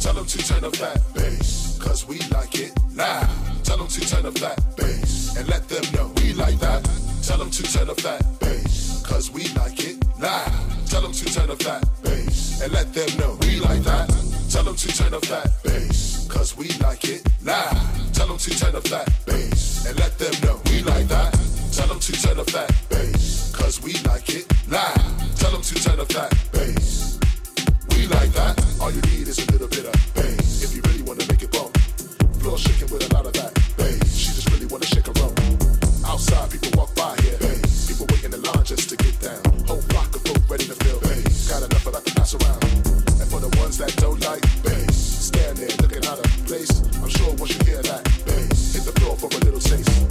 Tell them to turn up that bass, cause we like it loud. Tell them to turn up that bass, and let them know we like that. Tell them to turn up that bass, cause we like it loud. Tell them to turn up that bass, and let them know we like that. Tell them to turn up that bass, cause we like it loud. Tell them to turn up that bass, and let them know we like that. Tell them to turn up that bass, cause we like it loud. Tell them to turn up that bass. Like that. All you need is a little bit of bass. If you really wanna make it bump, floor shaking with a lot of that bass. She just really wanna shake her rump. Outside, people walk by here. Bass. People waiting in line just to get down. Whole flock of folk ready to feel bass. Got enough of that to pass around. And for the ones that don't like bass, stand there looking out of place. I'm sure once you hear that bass, hit the floor for a little taste.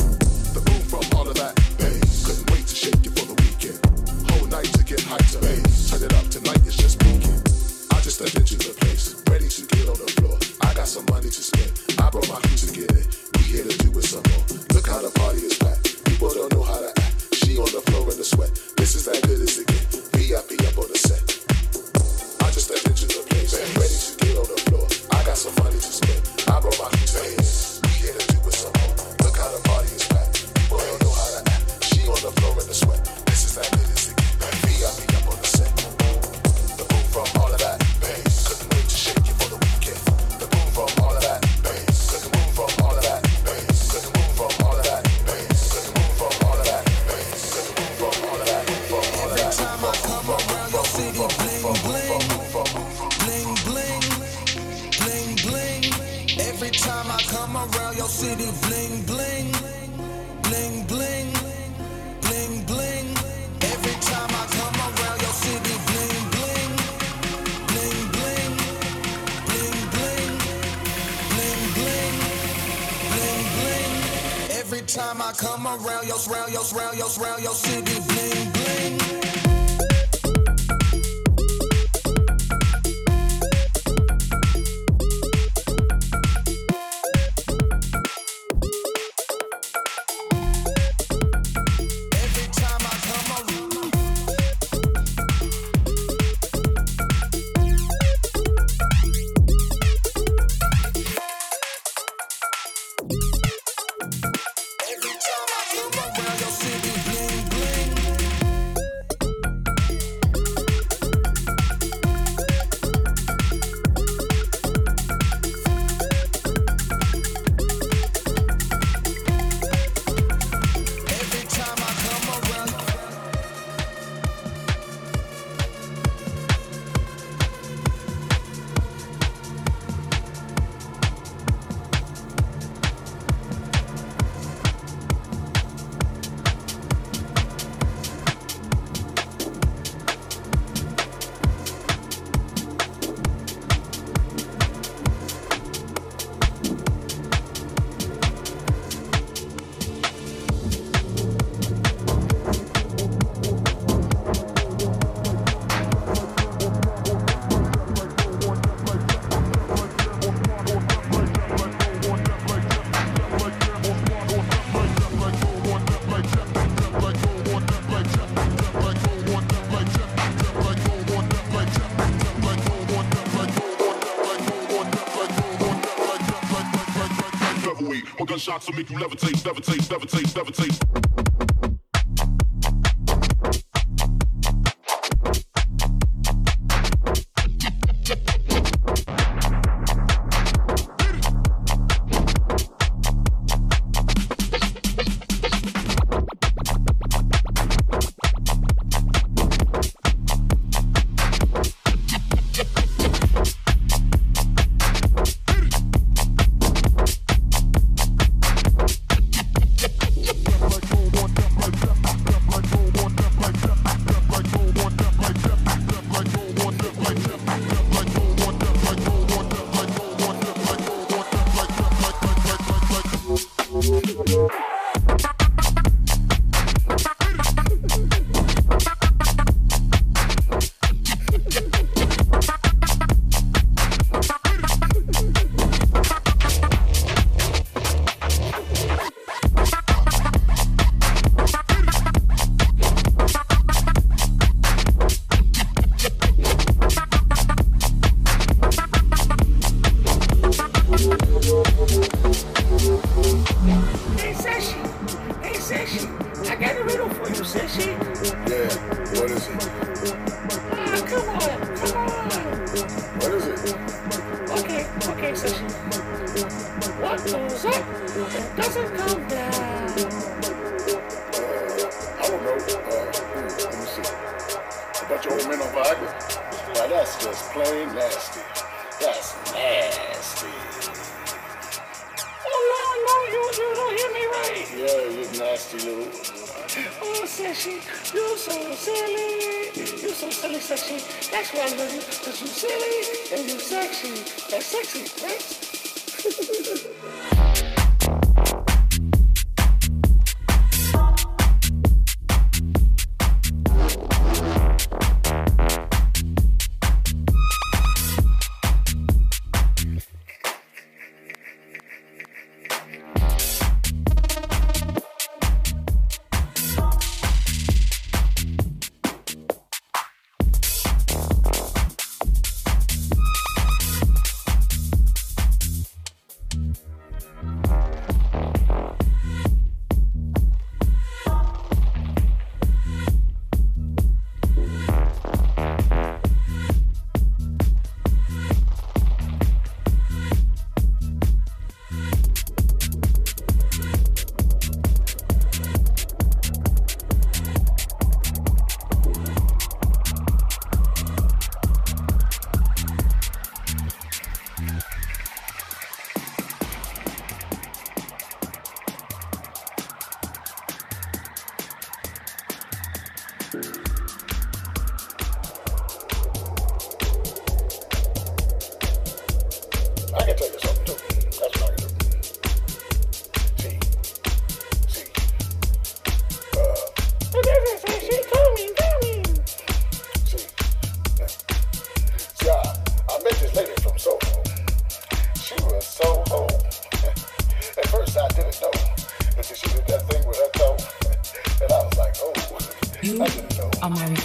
Shots will make you levitate, levitate, levitate, levitate.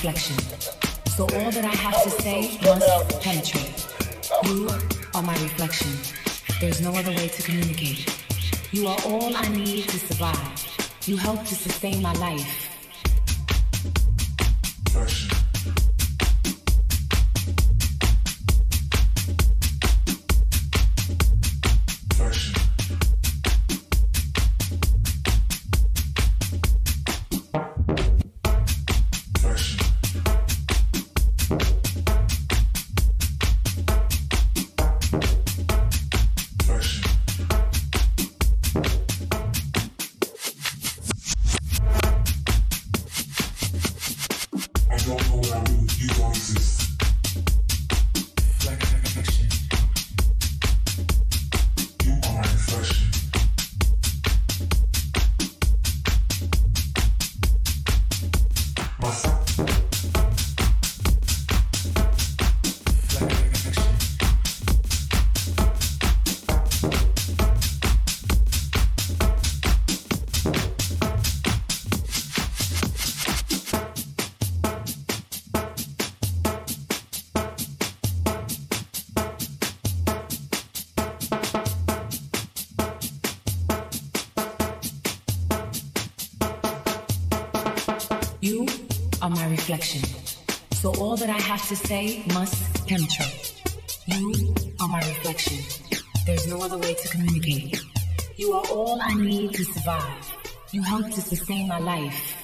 Reflection. So all that I have to say must penetrate. You are my reflection. There's no other way to communicate. You are all I need to survive. You help to sustain my life. Reflection. So all that I have to say must penetrate. You are my reflection. There's no other way to communicate. You are all I need to survive. You help to sustain my life.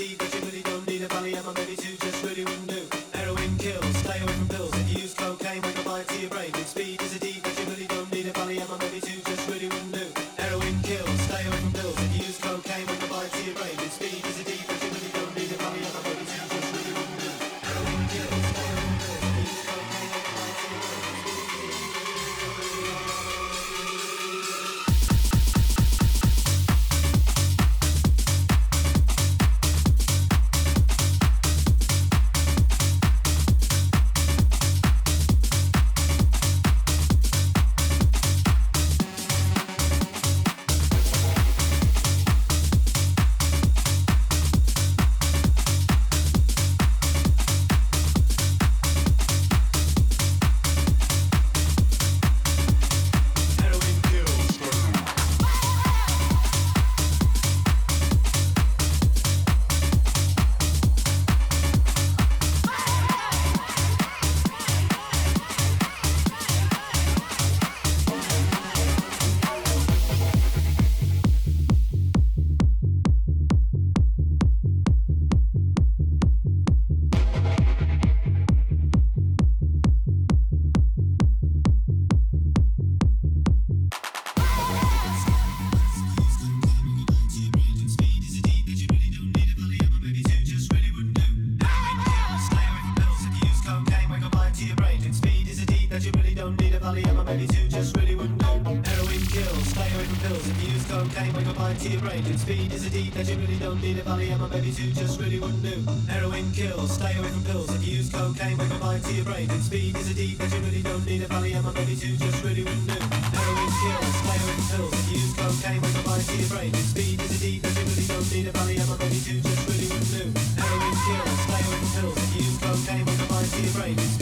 right.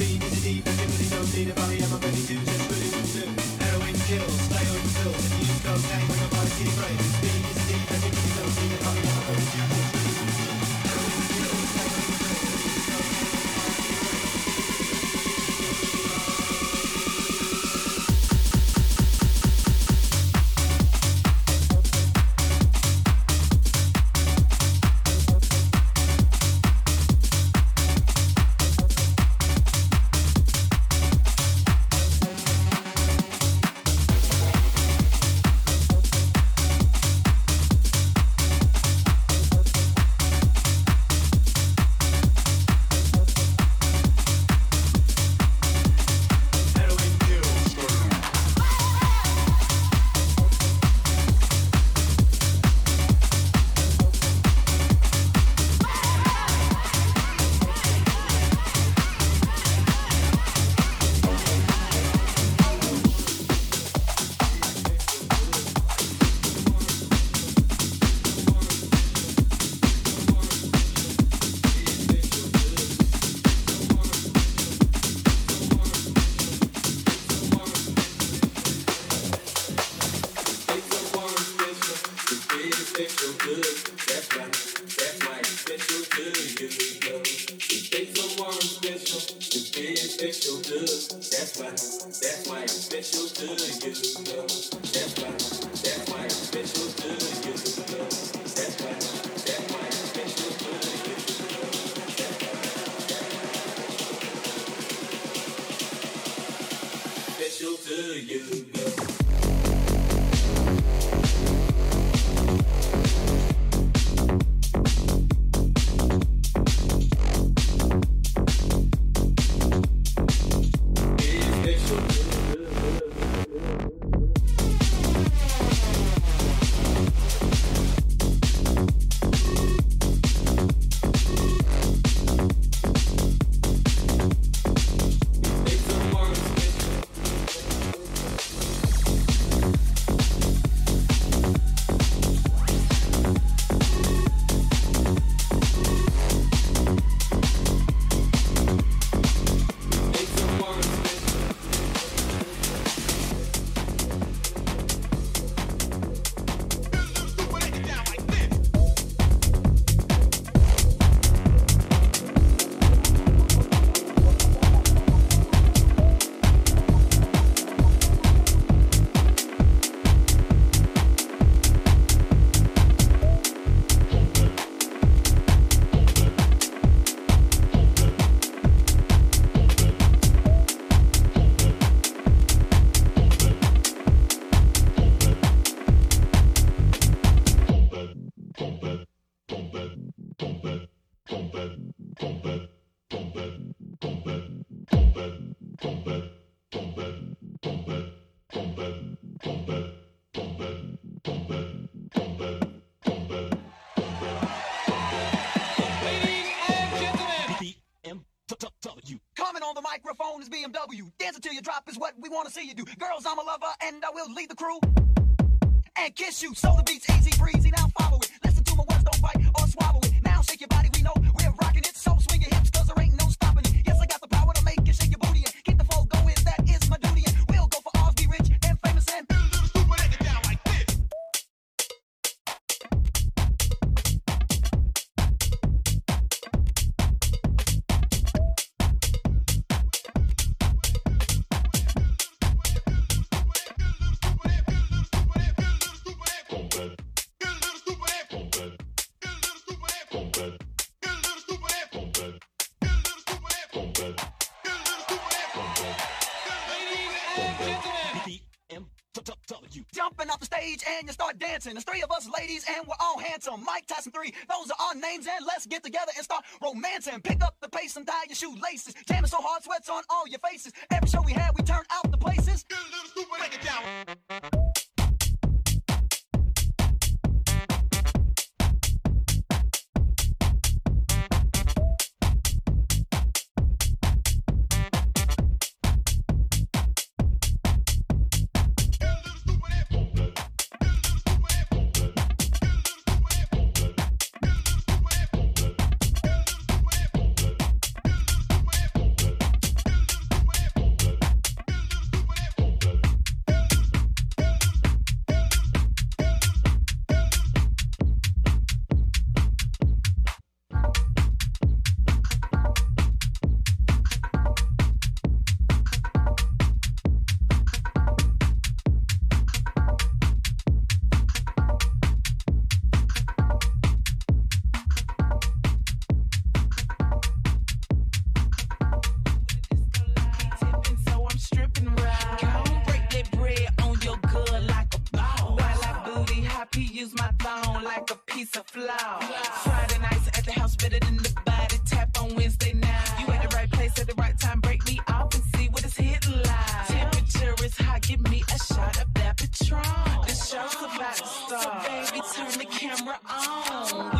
That's why, that's why I'm special to you. dance until you drop is what we wanna see you do. Girls, I'm a lover and I will lead the crew and kiss you. So the beat's easy breezy. Now follow it. Mike Tyson 3. Those are our names, and let's get together and start romancing. Pick up the pace and tie your shoelaces. Jamming so hard, sweats on all your faces. Every show we had, we turned out the places. Get a little stupid, break it down. turn the camera on.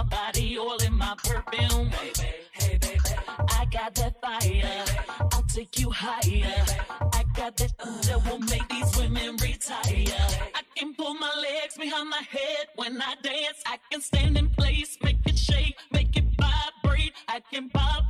My body oil in my perfume. Hey, baby. I got that fire. I'll take you higher. I got that uh, that will make these women retire. I can pull my legs behind my head when I dance. I can stand in place, make it shake, make it vibrate. I can pop,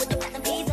with them platinum visas.